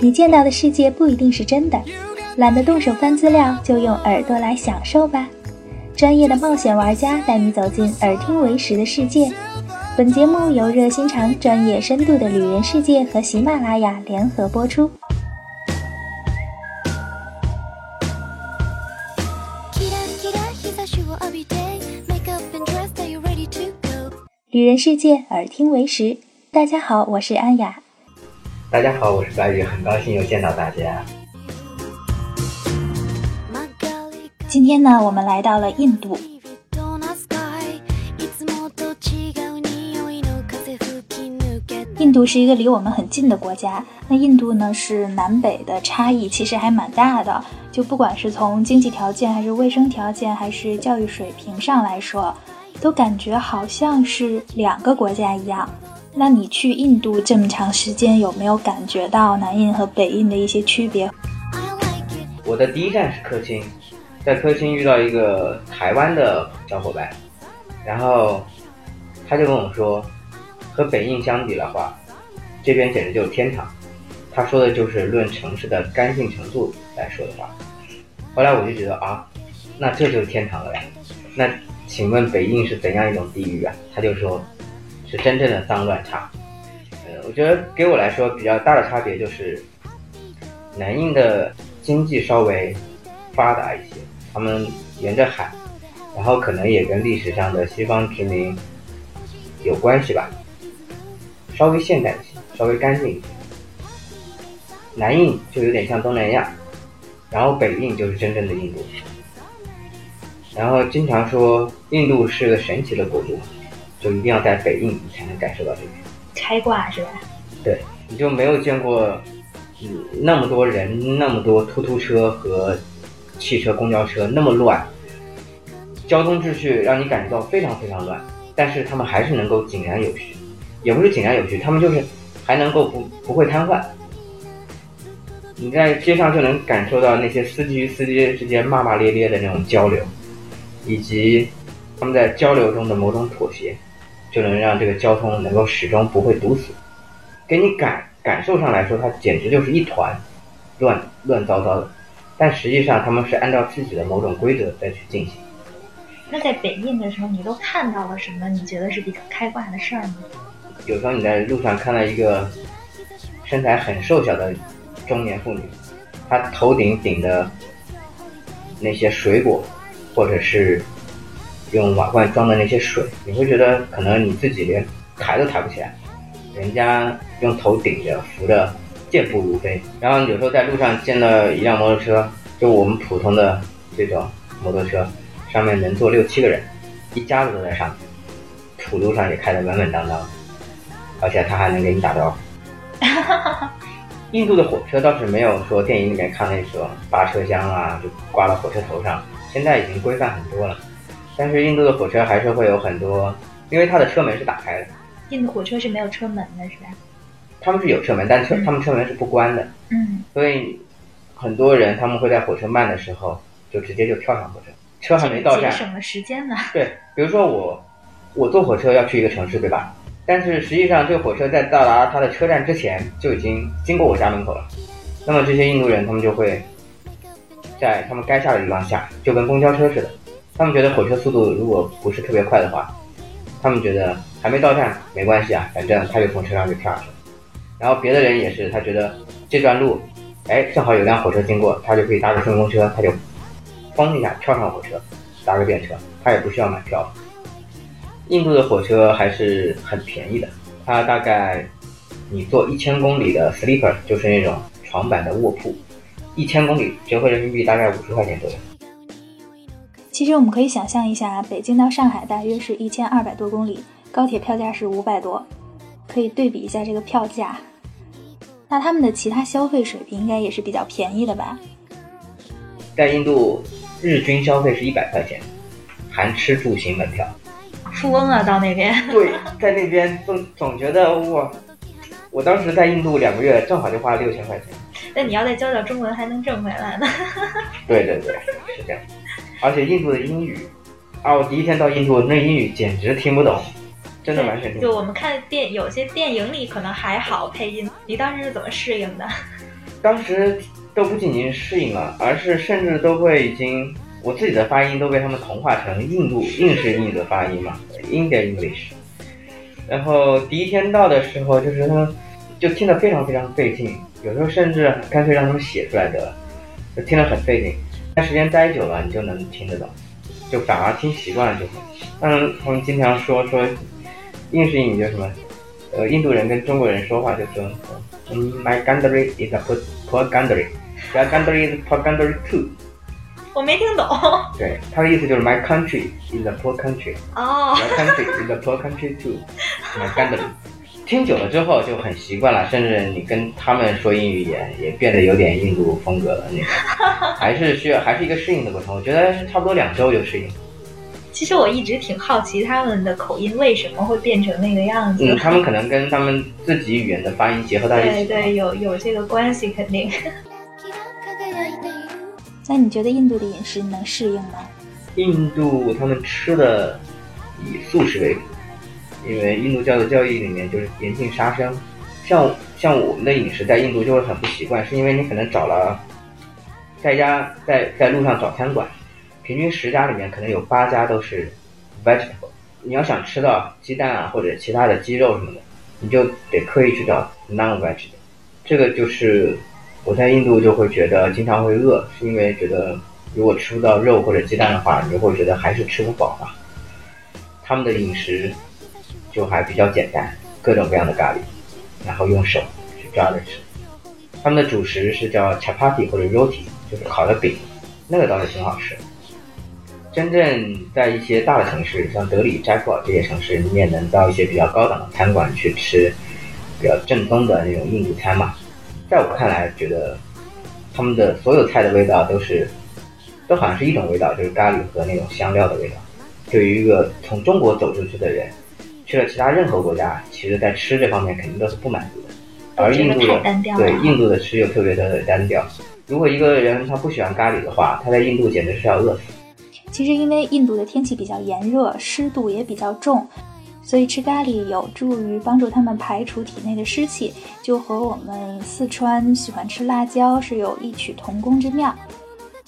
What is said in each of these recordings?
你见到的世界不一定是真的，懒得动手翻资料，就用耳朵来享受吧。专业的冒险玩家带你走进耳听为实的世界。本节目由热心肠、专业深度的旅人世界和喜马拉雅联合播出。旅人世界，耳听为实。大家好，我是安雅。大家好，我是白宇，很高兴又见到大家。今天呢，我们来到了印度。印度是一个离我们很近的国家。那印度呢，是南北的差异其实还蛮大的。就不管是从经济条件，还是卫生条件，还是教育水平上来说，都感觉好像是两个国家一样。那你去印度这么长时间，有没有感觉到南印和北印的一些区别？我的第一站是科钦，在科钦遇到一个台湾的小伙伴，然后他就跟我说，和北印相比的话，这边简直就是天堂。他说的就是论城市的干净程度来说的话。后来我就觉得啊，那这就是天堂了呀。那请问北印是怎样一种地狱啊？他就说。是真正的脏乱差，呃，我觉得给我来说比较大的差别就是，南印的经济稍微发达一些，他们沿着海，然后可能也跟历史上的西方殖民有关系吧，稍微现代一些，稍微干净一些。南印就有点像东南亚，然后北印就是真正的印度，然后经常说印度是个神奇的国度。就一定要在北印，你才能感受到这个开挂是吧？对，你就没有见过，嗯，那么多人，那么多突突车和汽车、公交车那么乱，交通秩序让你感觉到非常非常乱，但是他们还是能够井然有序，也不是井然有序，他们就是还能够不不会瘫痪。你在街上就能感受到那些司机与司机之间骂骂咧咧的那种交流，以及他们在交流中的某种妥协。就能让这个交通能够始终不会堵死，给你感感受上来说，它简直就是一团乱乱糟糟的。但实际上，他们是按照自己的某种规则再去进行。那在北印的时候，你都看到了什么？你觉得是比较开挂的事儿吗？有时候你在路上看到一个身材很瘦小的中年妇女，她头顶顶的那些水果，或者是。用瓦罐装的那些水，你会觉得可能你自己连抬都抬不起来，人家用头顶着扶着，健步如飞。然后有时候在路上见到一辆摩托车，就我们普通的这种摩托车，上面能坐六七个人，一家子都在上面，土路上也开得稳稳当当，而且他还能给你打招呼。印度的火车倒是没有说电影里面看那种扒车厢啊，就挂到火车头上，现在已经规范很多了。但是印度的火车还是会有很多，因为它的车门是打开的。印度火车是没有车门的，是吧？他们是有车门，但车他们车门是不关的。嗯。所以很多人他们会在火车慢的时候就直接就跳上火车，车还没到站。省了时间呢。对，比如说我我坐火车要去一个城市，对吧？但是实际上这个火车在到达它的车站之前就已经经过我家门口了。那么这些印度人他们就会在他们该下的地方下，就跟公交车似的。他们觉得火车速度如果不是特别快的话，他们觉得还没到站没关系啊，反正他就从车上就跳下去了。然后别的人也是，他觉得这段路，哎，正好有辆火车经过，他就可以搭个顺风车，他就嘣一下跳上火车，搭个便车，他也不需要买票。印度的火车还是很便宜的，它大概你坐一千公里的 sleeper，就是那种床板的卧铺，一千公里折合人民币大概五十块钱左右。其实我们可以想象一下，北京到上海大约是一千二百多公里，高铁票价是五百多，可以对比一下这个票价。那他们的其他消费水平应该也是比较便宜的吧？在印度，日均消费是一百块钱，含吃住行门票。富翁啊，到那边。对，在那边总总觉得哇，我当时在印度两个月，正好就花了六千块钱。那你要再教教中文，还能挣回来呢。对对对，是这样。而且印度的英语，啊，我第一天到印度，那英语简直听不懂，真的完全听不懂就。我们看电有些电影里可能还好配音，你当时是怎么适应的？当时都不仅仅适应了，而是甚至都会已经我自己的发音都被他们同化成印度 印式英语的发音嘛，India English。然后第一天到的时候，就是他们就听得非常非常费劲，有时候甚至干脆让他们写出来得了，就听得很费劲。但时间待久了，你就能听得懂，就反而听习惯了就会。嗯，他们经常说说印式英语就什么，呃，印度人跟中国人说话就说，嗯，My country is a poor poor country，your country is poor country too。我没听懂。对，他的意思就是 My country is a poor country。哦，Your country is a poor country too. My country. 听久了之后就很习惯了，甚至你跟他们说英语也也变得有点印度风格了。那 个还是需要还是一个适应的过程。我觉得差不多两周就适应。其实我一直挺好奇他们的口音为什么会变成那个样子。嗯，他们可能跟他们自己语言的发音结合到一起。对对，有有这个关系肯定。那你觉得印度的饮食你能适应吗？印度他们吃的以素食为主，因为印度教的教义里面就是严禁杀生。像像我们的饮食在印度就会很不习惯，是因为你可能找了在家在在路上找餐馆，平均十家里面可能有八家都是 vegetable。你要想吃到鸡蛋啊或者其他的鸡肉什么的，你就得刻意去找 non vegetable。这个就是我在印度就会觉得经常会饿，是因为觉得如果吃不到肉或者鸡蛋的话，你就会觉得还是吃不饱吧。他们的饮食就还比较简单，各种各样的咖喱，然后用手去抓着吃。他们的主食是叫 chapati 或者 roti，就是烤的饼，那个倒是挺好吃。真正在一些大的城市，像德里、斋布尔这些城市，你也能到一些比较高档的餐馆去吃比较正宗的那种印度餐嘛。在我看来，觉得他们的所有菜的味道都是，都好像是一种味道，就是咖喱和那种香料的味道。对于一个从中国走出去的人，去了其他任何国家，其实在吃这方面肯定都是不满足的。而印度对印度的吃又特别的单调。如果一个人他不喜欢咖喱的话，他在印度简直是要饿死。其实因为印度的天气比较炎热，湿度也比较重，所以吃咖喱有助于帮助他们排除体内的湿气，就和我们四川喜欢吃辣椒是有异曲同工之妙。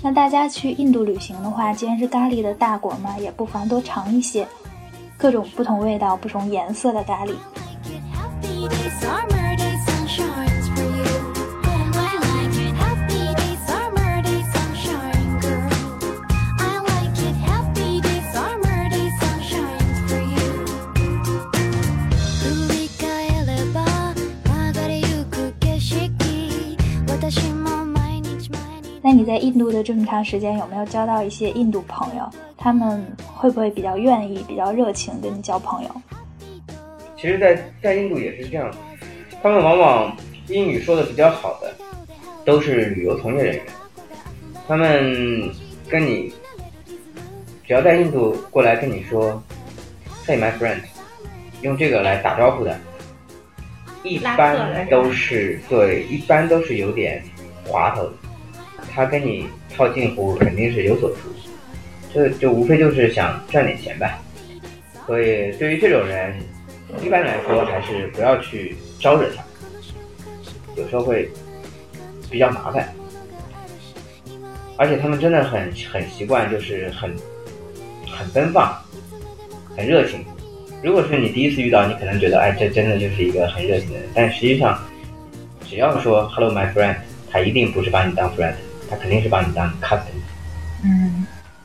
那大家去印度旅行的话，既然是咖喱的大国嘛，也不妨多尝一些各种不同味道、不同颜色的咖喱。 Happy days, summer days, sunshine's for you. I like it. Happy days, summer days, sunshine, girl. I like it. Happy days, summer days, sunshine's for you. 振り返れば流れゆく景色。私も毎日毎日。那你在印度的这么长时间，有没有交到一些印度朋友？ 他们会不会比较愿意、比较热情跟你交朋友？其实在，在印度也是这样，他们往往英语说的比较好的，都是旅游从业人员。他们跟你，只要在印度过来跟你说 “Hey my friend”，用这个来打招呼的，一般都是对，一般都是有点滑头的。他跟你套近乎，肯定是有所图，这就无非就是想赚点钱呗。所以对于这种人，一般来说还是不要去招惹他，有时候会比较麻烦。而且他们真的很很习惯，就是很很奔放，很热情。如果是你第一次遇到，你可能觉得，哎，这真的就是一个很热情的人。但实际上，只要说 “hello my friend”，他一定不是把你当 friend，他肯定是把你当 customer。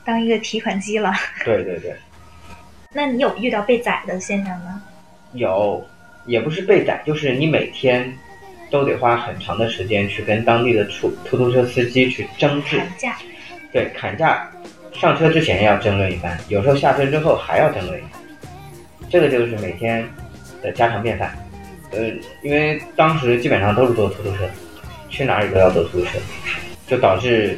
嗯，当一个提款机了。对对对，那你有遇到被宰的现象吗？有，也不是被宰，就是你每天都得花很长的时间去跟当地的出出租车司机去争执，砍价。对，砍价，上车之前要争论一番，有时候下车之后还要争论一番，这个就是每天的家常便饭。呃，因为当时基本上都是坐出租车，去哪里都要坐出租车，就导致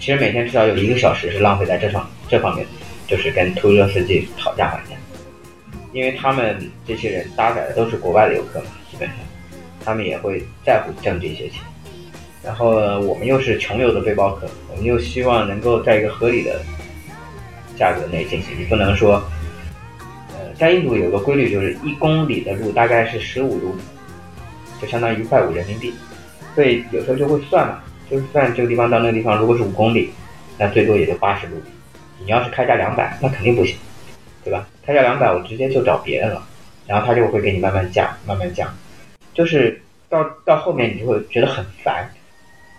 其实每天至少有一个小时是浪费在这方这方面，就是跟出租车司机讨价还价。因为他们这些人搭载的都是国外的游客嘛，基本上他们也会在乎挣这些钱。然后我们又是穷游的背包客，我们又希望能够在一个合理的价格内进行，你不能说，呃，在印度有个规律，就是一公里的路大概是十五卢比，就相当于一块五人民币。所以有时候就会算嘛，就是算这个地方到那个地方，如果是五公里，那最多也就八十卢比。你要是开价两百，那肯定不行，对吧？开价两百，我直接就找别人了，然后他就会给你慢慢降，慢慢降，就是到到后面你就会觉得很烦。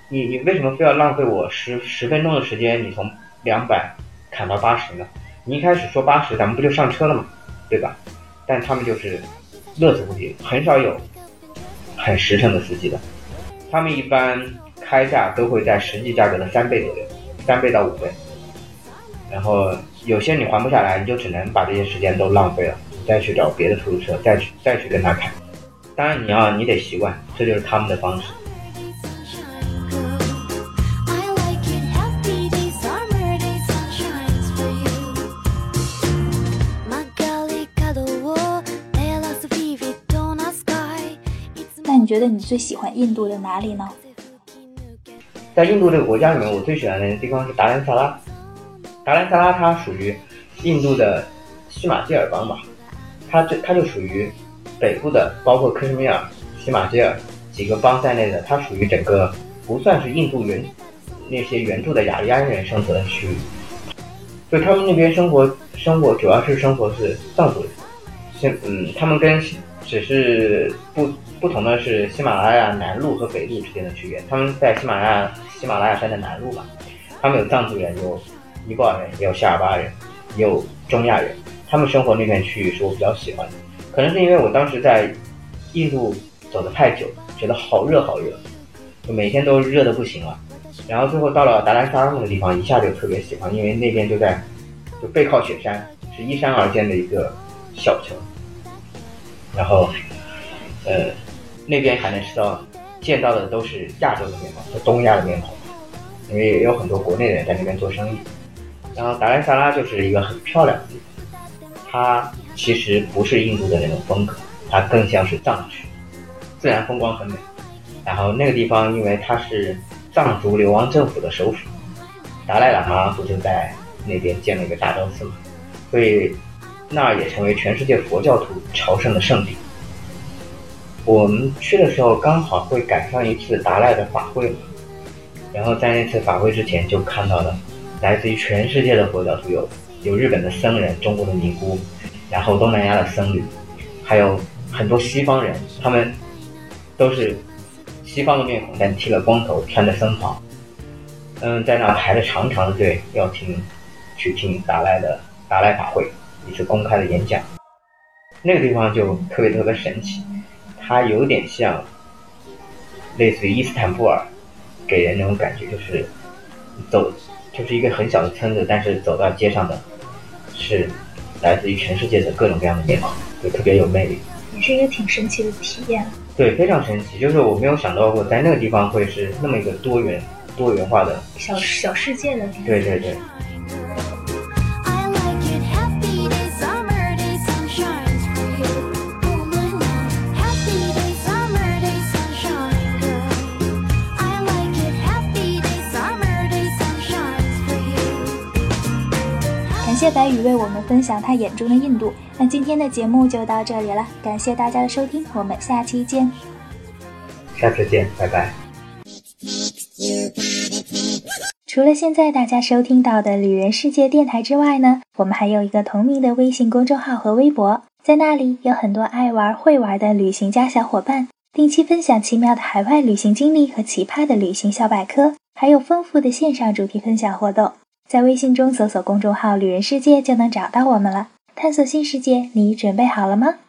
你你为什么非要浪费我十十分钟的时间？你从两百砍到八十呢？你一开始说八十，咱们不就上车了吗？对吧？但他们就是乐此不疲，很少有很实诚的司机的。他们一般开价都会在实际价格的三倍左右，三倍到五倍。然后有些你还不下来，你就只能把这些时间都浪费了，你再去找别的出租车，再去再去跟他砍。当然你要你得习惯，这就是他们的方式。那你觉得你最喜欢印度的哪里呢？在印度这个国家里面，我最喜欢的地方是达兰萨拉。达兰萨拉它属于印度的西马基尔邦吧，它就它就属于北部的，包括克什米尔、西马基尔几个邦在内的，它属于整个不算是印度原那些原住的雅利安人生活的区域。所以他们那边生活生活主要是生活是藏族人，现嗯，他们跟只是不不同的是喜马拉雅南路和北路之间的区别。他们在喜马拉雅喜马拉雅山的南路嘛，他们有藏族人，有尼泊尔人，也有夏尔巴人，也有中亚人。他们生活那片区域是我比较喜欢的，可能是因为我当时在印度走的太久，觉得好热好热，就每天都热的不行了。然后最后到了达兰萨拉那个地方，一下就特别喜欢，因为那边就在就背靠雪山，是依山而建的一个小城。然后，呃，那边还能吃到见到的都是亚洲的面孔，是东亚的面孔，因为也有很多国内人在那边做生意。然后达赖萨拉就是一个很漂亮的地方，它其实不是印度的那种风格，它更像是藏区，自然风光很美。然后那个地方因为它是藏族流亡政府的首府，达赖喇嘛不就在那边建了一个大昭寺嘛，所以那儿也成为全世界佛教徒朝圣的圣地。我们去的时候刚好会赶上一次达赖的法会，然后在那次法会之前就看到了来自于全世界的佛教徒有有日本的僧人、中国的尼姑，然后东南亚的僧侣，还有很多西方人，他们都是西方的面孔，但剃了光头，穿着僧袍，嗯，在那排着长长的队要听去听达赖的达赖法会，一次公开的演讲。那个地方就特别特别神奇，它有点像类似于伊斯坦布尔，给人那种感觉就是走就是一个很小的村子，但是走到街上的是来自于全世界的各种各样的面孔，就特别有魅力。也是一个挺神奇的体验。对，非常神奇，就是我没有想到过在那个地方会是那么一个多元多元化的。小小世界的地方。对对对，谢白宇为我们分享他眼中的印度。那今天的节目就到这里了，感谢大家的收听，我们下期见。下次见，拜拜。除了现在大家收听到的旅人世界电台之外呢，我们还有一个同名的微信公众号和微博，在那里有很多爱玩会玩的旅行家小伙伴，定期分享奇妙的海外旅行经历和奇葩的旅行小百科，还有丰富的线上主题分享活动。在微信中搜索公众号“旅人世界”就能找到我们了。探索新世界，你准备好了吗？